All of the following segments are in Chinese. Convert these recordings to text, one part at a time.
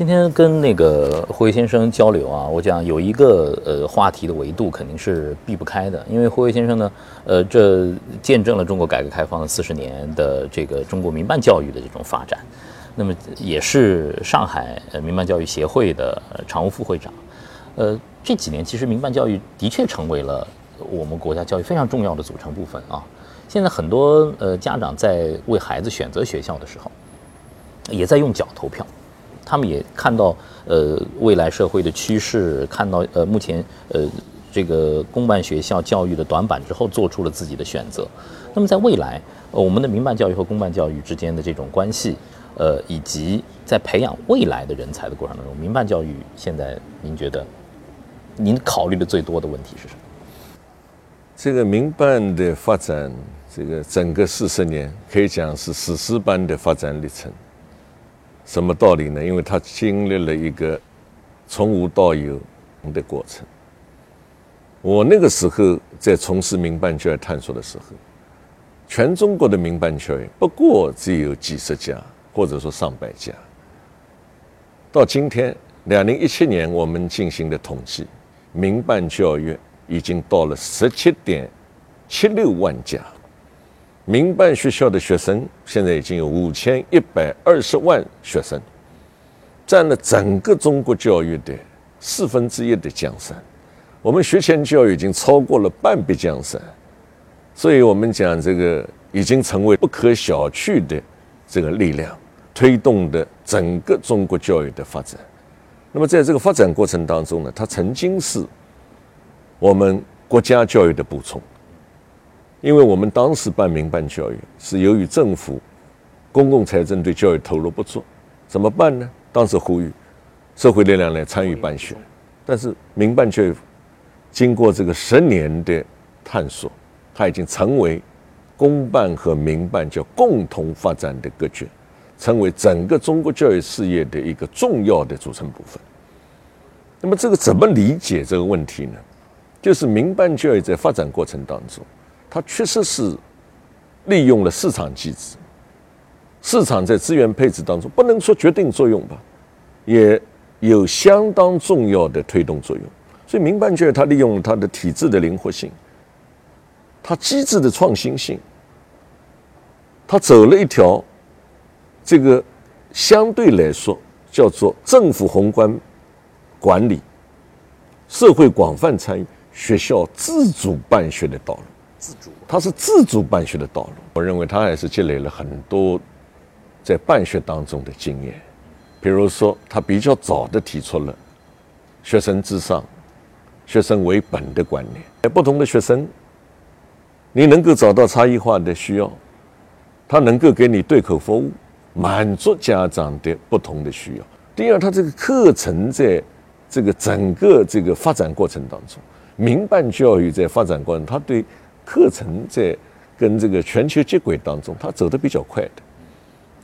今天跟那个霍威先生交流啊，我讲有一个呃话题的维度肯定是避不开的，因为霍威先生呢，呃，这见证了中国改革开放四十年的这个中国民办教育的这种发展，那么也是上海呃民办教育协会的常务副会长，呃，这几年其实民办教育的确成为了我们国家教育非常重要的组成部分啊。现在很多呃家长在为孩子选择学校的时候，也在用脚投票。他们也看到，呃，未来社会的趋势，看到呃，目前呃，这个公办学校教育的短板之后，做出了自己的选择。那么，在未来，我们的民办教育和公办教育之间的这种关系，呃，以及在培养未来的人才的过程当中，民办教育现在您觉得，您考虑的最多的问题是什么？这个民办的发展，这个整个四十年可以讲是史诗般的发展历程。什么道理呢？因为他经历了一个从无到有的过程。我那个时候在从事民办教育探索的时候，全中国的民办教育不过只有几十家，或者说上百家。到今天，两零一七年我们进行的统计，民办教育已经到了十七点七六万家。民办学校的学生现在已经有五千一百二十万学生，占了整个中国教育的四分之一的江山。我们学前教育已经超过了半壁江山，所以我们讲这个已经成为不可小觑的这个力量，推动的整个中国教育的发展。那么在这个发展过程当中呢，它曾经是我们国家教育的补充。因为我们当时办民办教育，是由于政府公共财政对教育投入不足，怎么办呢？当时呼吁社会力量来参与办学，但是民办教育经过这个十年的探索，它已经成为公办和民办叫共同发展的格局，成为整个中国教育事业的一个重要的组成部分。那么这个怎么理解这个问题呢？就是民办教育在发展过程当中。它确实是利用了市场机制，市场在资源配置当中不能说决定作用吧，也有相当重要的推动作用。所以民办教育它利用了它的体制的灵活性，它机制的创新性，它走了一条这个相对来说叫做政府宏观管理、社会广泛参与、学校自主办学的道路。自主，它是自主办学的道路。我认为他还是积累了很多在办学当中的经验。比如说，他比较早的提出了学生至上、学生为本的观念。在不同的学生，你能够找到差异化的需要，他能够给你对口服务，满足家长的不同的需要。第二，他这个课程在这个整个这个发展过程当中，民办教育在发展过程，他对课程在跟这个全球接轨当中，它走得比较快的。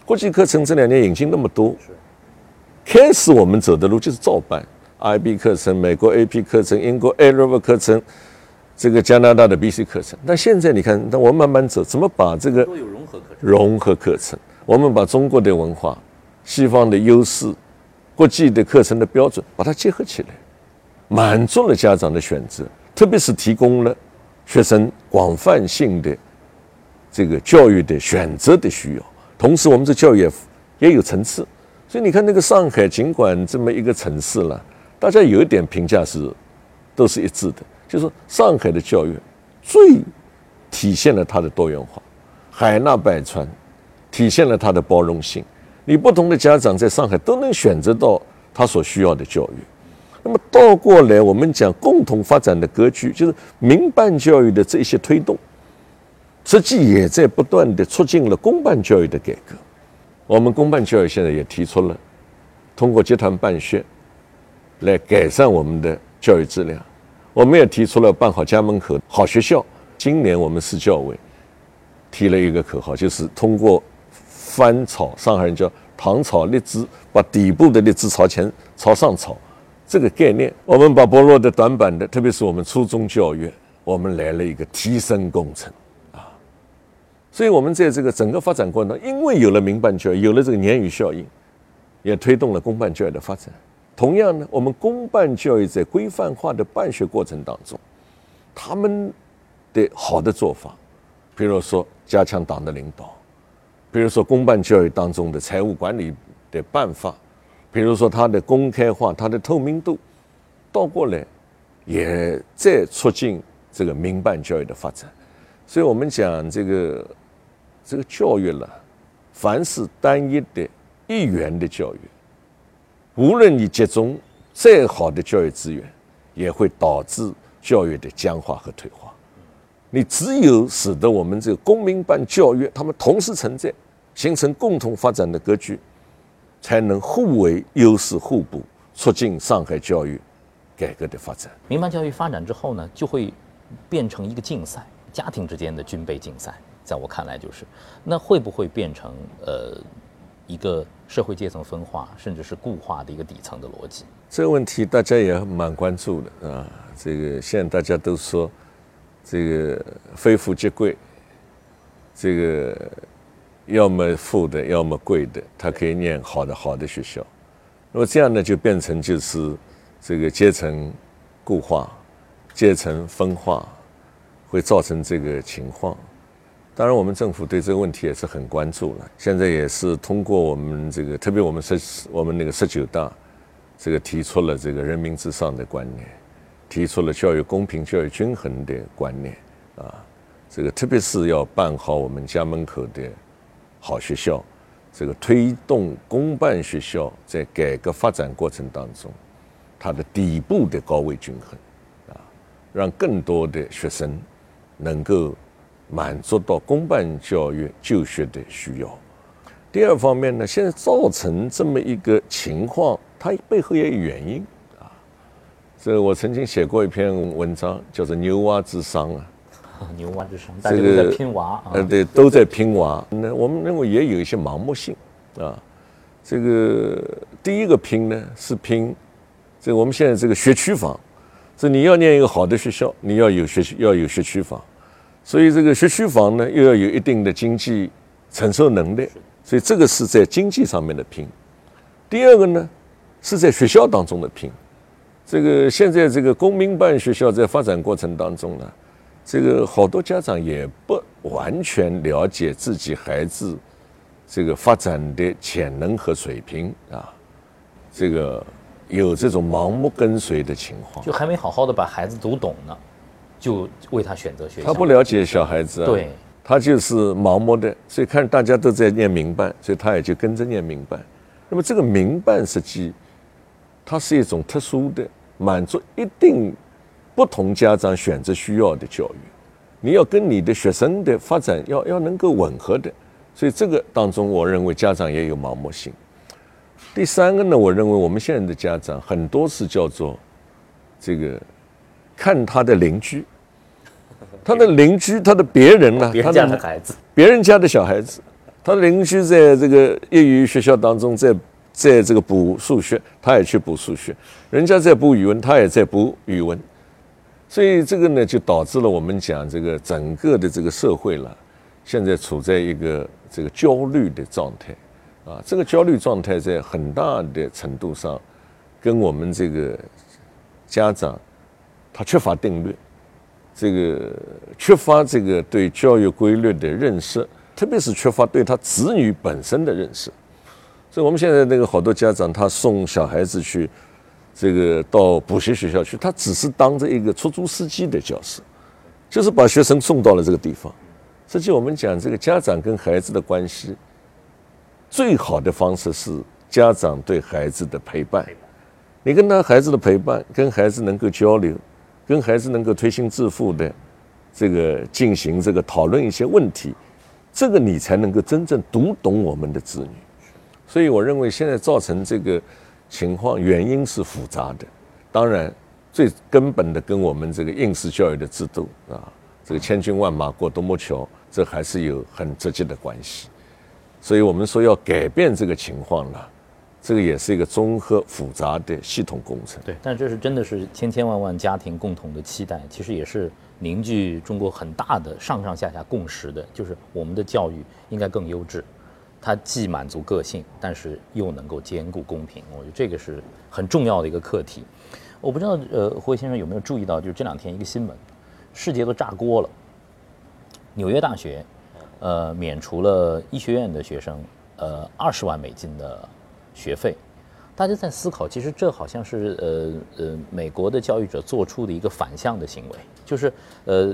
国际课程这两年引进那么多，开始我们走的路就是照搬，IB 课程、美国 AP 课程、英国 A Level 课程，这个加拿大的 BC 课程。但现在你看，那我们慢慢走，怎么把这个融合课程？融合课程，我们把中国的文化、西方的优势、国际的课程的标准，把它结合起来，满足了家长的选择，特别是提供了。学生广泛性的这个教育的选择的需要，同时我们这教育也有层次，所以你看那个上海，尽管这么一个城市了，大家有一点评价是都是一致的，就是上海的教育最体现了它的多元化，海纳百川，体现了它的包容性，你不同的家长在上海都能选择到他所需要的教育。那么倒过来，我们讲共同发展的格局，就是民办教育的这些推动，实际也在不断的促进了公办教育的改革。我们公办教育现在也提出了通过集团办学来改善我们的教育质量。我们也提出了办好家门口好学校。今年我们市教委提了一个口号，就是通过翻炒，上海人叫糖炒荔枝，把底部的荔枝朝前朝上炒。这个概念，我们把薄弱的、短板的，特别是我们初中教育，我们来了一个提升工程啊。所以，我们在这个整个发展过程中，因为有了民办教育，有了这个鲶鱼效应，也推动了公办教育的发展。同样呢，我们公办教育在规范化的办学过程当中，他们的好的做法，比如说加强党的领导，比如说公办教育当中的财务管理的办法，比如说它的公开化、它的透明度，倒过来也在促进这个民办教育的发展。所以我们讲这个这个教育了，凡是单一的、一元的教育。无论你集中再好的教育资源，也会导致教育的僵化和退化。你只有使得我们这个公民办教育，他们同时存在，形成共同发展的格局，才能互为优势互补，促进上海教育改革的发展。民办教育发展之后呢，就会变成一个竞赛，家庭之间的军备竞赛。在我看来，就是那会不会变成呃？一个社会阶层分化，甚至是固化的一个底层的逻辑。这个问题大家也蛮关注的啊。这个现在大家都说，这个非富即贵，这个要么富的，要么贵的，他可以念好的好的学校。那么这样呢，就变成就是这个阶层固化、阶层分化，会造成这个情况。当然，我们政府对这个问题也是很关注了。现在也是通过我们这个，特别我们十我们那个十九大，这个提出了这个人民至上的观念，提出了教育公平、教育均衡的观念啊。这个特别是要办好我们家门口的好学校，这个推动公办学校在改革发展过程当中，它的底部的高位均衡啊，让更多的学生能够。满足到公办教育就学的需要。第二方面呢，现在造成这么一个情况，它背后也有原因啊。这我曾经写过一篇文章，叫做“牛蛙之殇”啊。牛蛙之声，大家都在拼娃啊。呃，对，都在拼娃。那我们认为也有一些盲目性啊。这个第一个拼呢，是拼这个我们现在这个学区房，是你要念一个好的学校，你要有学要有学区房。所以这个学区房呢，又要有一定的经济承受能力，所以这个是在经济上面的拼。第二个呢，是在学校当中的拼。这个现在这个公民办学校在发展过程当中呢，这个好多家长也不完全了解自己孩子这个发展的潜能和水平啊，这个有这种盲目跟随的情况，就还没好好的把孩子读懂呢。就为他选择学校，他不了解小孩子啊，对，他就是盲目的，所以看大家都在念民办，所以他也就跟着念民办。那么这个民办实际，它是一种特殊的，满足一定不同家长选择需要的教育，你要跟你的学生的发展要要能够吻合的，所以这个当中，我认为家长也有盲目性。第三个呢，我认为我们现在的家长很多是叫做这个。看他的邻居，他的邻居，他的别人呢？别人家的孩子，别人家的小孩子，他的邻居在这个业余学校当中，在在这个补数学，他也去补数学；人家在补语文，他也在补语文。所以这个呢，就导致了我们讲这个整个的这个社会了，现在处在一个这个焦虑的状态啊。这个焦虑状态在很大的程度上，跟我们这个家长。他缺乏定律，这个缺乏这个对教育规律的认识，特别是缺乏对他子女本身的认识。所以，我们现在那个好多家长，他送小孩子去这个到补习学校去，他只是当着一个出租司机的角色，就是把学生送到了这个地方。实际我们讲这个家长跟孩子的关系，最好的方式是家长对孩子的陪伴。你跟他孩子的陪伴，跟孩子能够交流。跟孩子能够推心置腹的这个进行这个讨论一些问题，这个你才能够真正读懂我们的子女。所以我认为现在造成这个情况原因是复杂的，当然最根本的跟我们这个应试教育的制度啊，这个千军万马过独木桥，这还是有很直接的关系。所以我们说要改变这个情况了。这个也是一个综合复杂的系统工程。对，但这是真的是千千万万家庭共同的期待，其实也是凝聚中国很大的上上下下共识的，就是我们的教育应该更优质。它既满足个性，但是又能够兼顾公平。我觉得这个是很重要的一个课题。我不知道，呃，胡先生有没有注意到，就是这两天一个新闻，世界都炸锅了。纽约大学，呃，免除了医学院的学生，呃，二十万美金的学费。大家在思考，其实这好像是呃呃美国的教育者做出的一个反向的行为，就是呃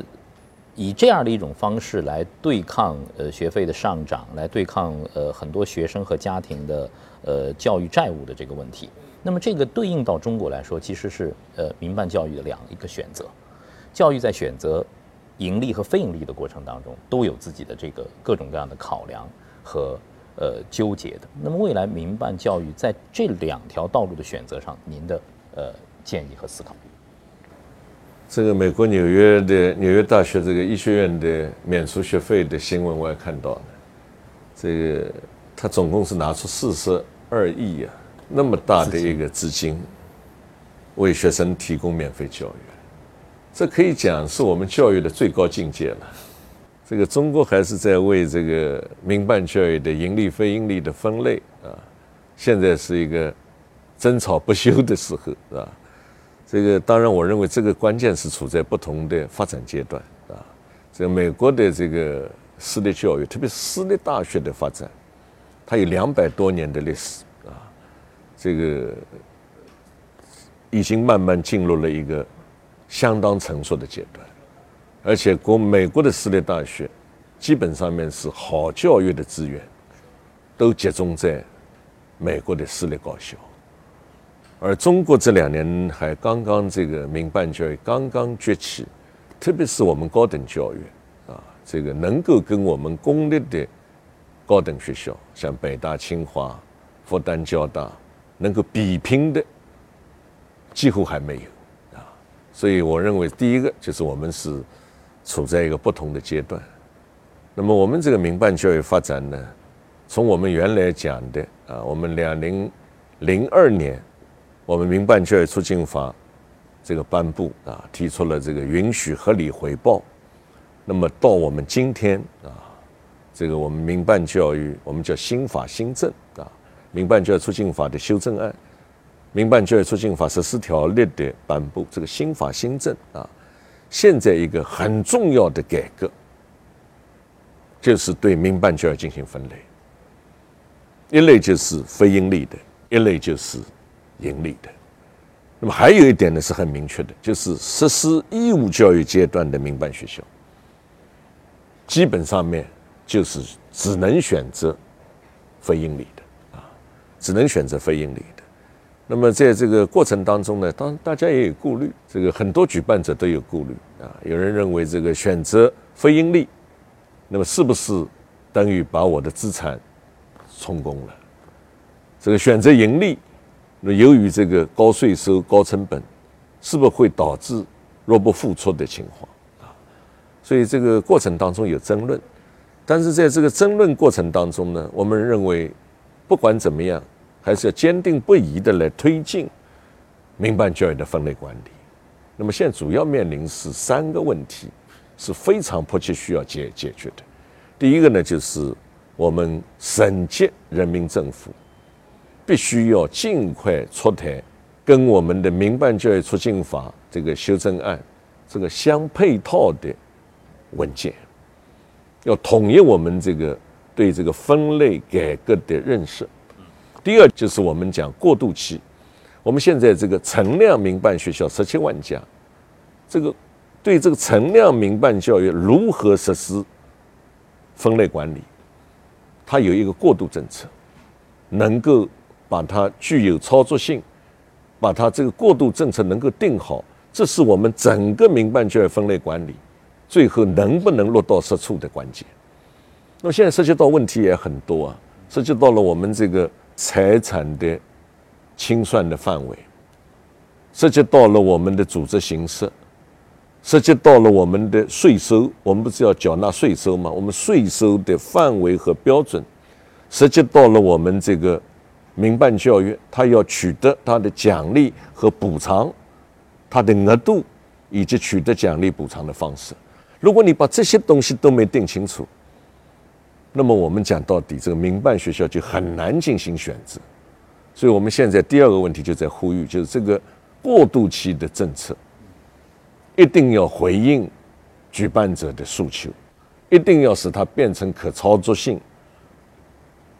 以这样的一种方式来对抗呃学费的上涨，来对抗呃很多学生和家庭的呃教育债务的这个问题。那么这个对应到中国来说，其实是呃民办教育的两一个选择。教育在选择盈利和非盈利的过程当中，都有自己的这个各种各样的考量和。呃，纠结的。那么，未来民办教育在这两条道路的选择上，您的呃建议和思考？这个美国纽约的纽约大学这个医学院的免除学费的新闻，我也看到了。这个他总共是拿出四十二亿啊，那么大的一个资金，为学生提供免费教育，这可以讲是我们教育的最高境界了。这个中国还是在为这个民办教育的盈利非盈利的分类啊，现在是一个争吵不休的时候，是吧？这个当然，我认为这个关键是处在不同的发展阶段啊。这个美国的这个私立教育，特别是私立大学的发展，它有两百多年的历史啊，这个已经慢慢进入了一个相当成熟的阶段。而且，国美国的私立大学，基本上面是好教育的资源，都集中在美国的私立高校。而中国这两年还刚刚这个民办教育刚刚崛起，特别是我们高等教育啊，这个能够跟我们公立的高等学校，像北大、清华、复旦、交大，能够比拼的，几乎还没有啊。所以，我认为第一个就是我们是。处在一个不同的阶段，那么我们这个民办教育发展呢，从我们原来讲的啊，我们两零零二年，我们民办教育促进法这个颁布啊，提出了这个允许合理回报，那么到我们今天啊，这个我们民办教育我们叫新法新政啊，民办教育促进法的修正案，民办教育促进法实施条例的颁布，这个新法新政啊。现在一个很重要的改革，就是对民办教育进行分类，一类就是非盈利的，一类就是盈利的。那么还有一点呢是很明确的，就是实施义务教育阶段的民办学校，基本上面就是只能选择非盈利的啊，只能选择非盈利的。那么在这个过程当中呢，当大家也有顾虑，这个很多举办者都有顾虑啊。有人认为这个选择非盈利，那么是不是等于把我的资产充公了？这个选择盈利，那由于这个高税收、高成本，是不是会导致入不敷出的情况啊？所以这个过程当中有争论，但是在这个争论过程当中呢，我们认为不管怎么样。还是要坚定不移的来推进民办教育的分类管理。那么现在主要面临是三个问题，是非常迫切需要解解决的。第一个呢，就是我们省级人民政府必须要尽快出台跟我们的民办教育促进法这个修正案这个相配套的文件，要统一我们这个对这个分类改革的认识。第二就是我们讲过渡期，我们现在这个存量民办学校十七万家，这个对这个存量民办教育如何实施分类管理，它有一个过渡政策，能够把它具有操作性，把它这个过渡政策能够定好，这是我们整个民办教育分类管理最后能不能落到实处的关键。那么现在涉及到问题也很多啊，涉及到了我们这个。财产的清算的范围，涉及到了我们的组织形式，涉及到了我们的税收，我们不是要缴纳税收吗？我们税收的范围和标准，涉及到了我们这个民办教育，它要取得它的奖励和补偿，它的额度以及取得奖励补偿的方式。如果你把这些东西都没定清楚，那么我们讲到底，这个民办学校就很难进行选择。所以我们现在第二个问题就在呼吁，就是这个过渡期的政策，一定要回应举办者的诉求，一定要使它变成可操作性，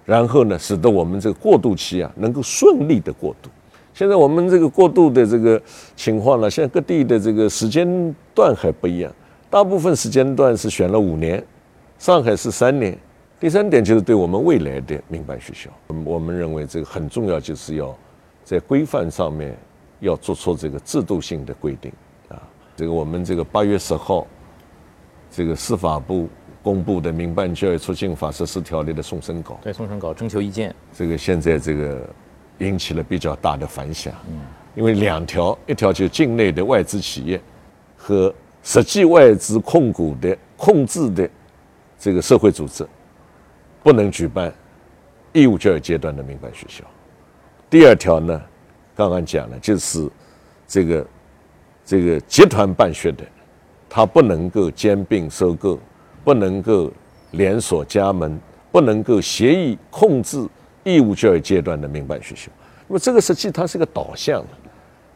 然后呢，使得我们这个过渡期啊能够顺利的过渡。现在我们这个过渡的这个情况呢，现在各地的这个时间段还不一样，大部分时间段是选了五年，上海是三年。第三点就是对我们未来的民办学校，我们认为这个很重要，就是要在规范上面要做出这个制度性的规定啊。这个我们这个八月十号，这个司法部公布的《民办教育促进法实施条例》的送审稿，对送审稿征求意见，这个现在这个引起了比较大的反响。嗯，因为两条，一条就境内的外资企业和实际外资控股的控制的这个社会组织。不能举办义务教育阶段的民办学校。第二条呢，刚刚讲了，就是这个这个集团办学的，它不能够兼并收购，不能够连锁加盟，不能够协议控制义务教育阶段的民办学校。那么这个实际它是个导向，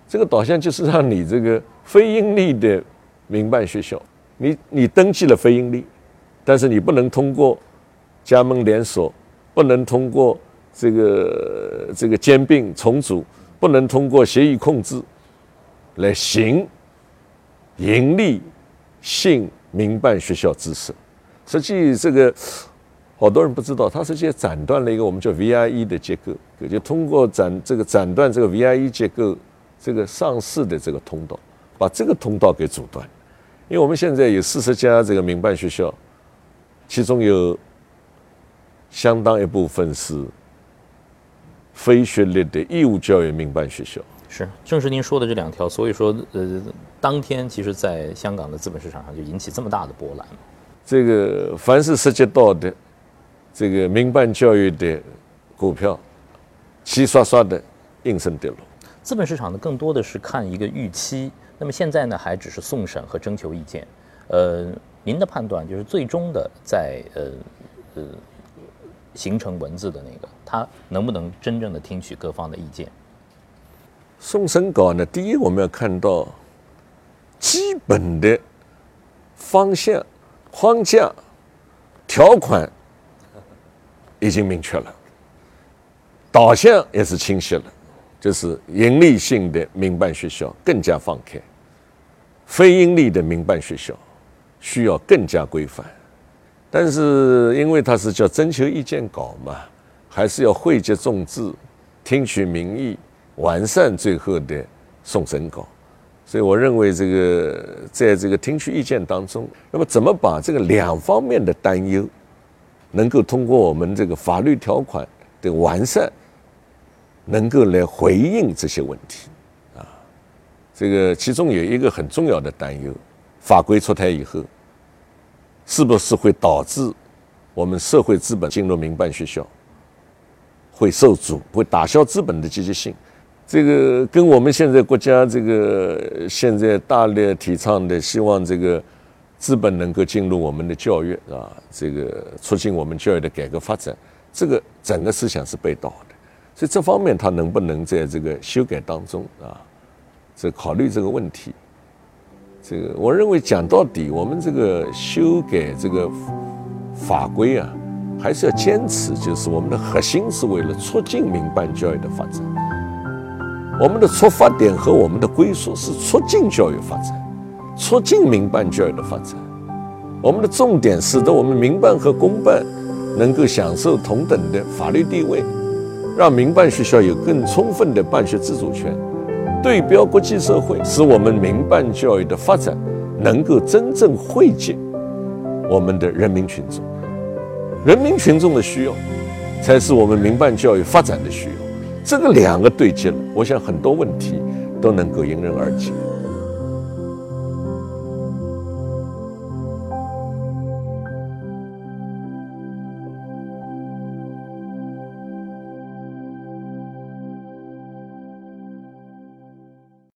这个导向就是让你这个非盈利的民办学校，你你登记了非盈利，但是你不能通过。加盟连锁不能通过这个这个兼并重组，不能通过协议控制来行盈利性民办学校知识。实际这个好多人不知道，它实际斩断了一个我们叫 VIE 的结构，就通过斩这个斩断这个 VIE 结构这个上市的这个通道，把这个通道给阻断。因为我们现在有四十家这个民办学校，其中有。相当一部分是非学历的义务教育民办学校，是正是您说的这两条，所以说呃，当天其实在香港的资本市场上就引起这么大的波澜。这个凡是涉及到的这个民办教育的股票，齐刷刷的应声跌落。资本市场呢，更多的是看一个预期，那么现在呢，还只是送审和征求意见。呃，您的判断就是最终的在呃呃。形成文字的那个，他能不能真正的听取各方的意见？送审稿呢？第一，我们要看到基本的方向、框架、条款已经明确了，导向也是清晰了，就是盈利性的民办学校更加放开，非盈利的民办学校需要更加规范。但是，因为它是叫征求意见稿嘛，还是要汇集众志，听取民意，完善最后的送审稿。所以，我认为这个在这个听取意见当中，那么怎么把这个两方面的担忧，能够通过我们这个法律条款的完善，能够来回应这些问题啊？这个其中有一个很重要的担忧，法规出台以后。是不是会导致我们社会资本进入民办学校会受阻，会打消资本的积极性？这个跟我们现在国家这个现在大力提倡的，希望这个资本能够进入我们的教育啊，这个促进我们教育的改革发展，这个整个思想是背道的。所以这方面他能不能在这个修改当中啊，这考虑这个问题？这个我认为讲到底，我们这个修改这个法规啊，还是要坚持，就是我们的核心是为了促进民办教育的发展。我们的出发点和我们的归宿是促进教育发展，促进民办教育的发展。我们的重点使得我们民办和公办能够享受同等的法律地位，让民办学校有更充分的办学自主权。对标国际社会，使我们民办教育的发展能够真正惠及我们的人民群众。人民群众的需要，才是我们民办教育发展的需要。这个两个对接了，我想很多问题都能够迎刃而解。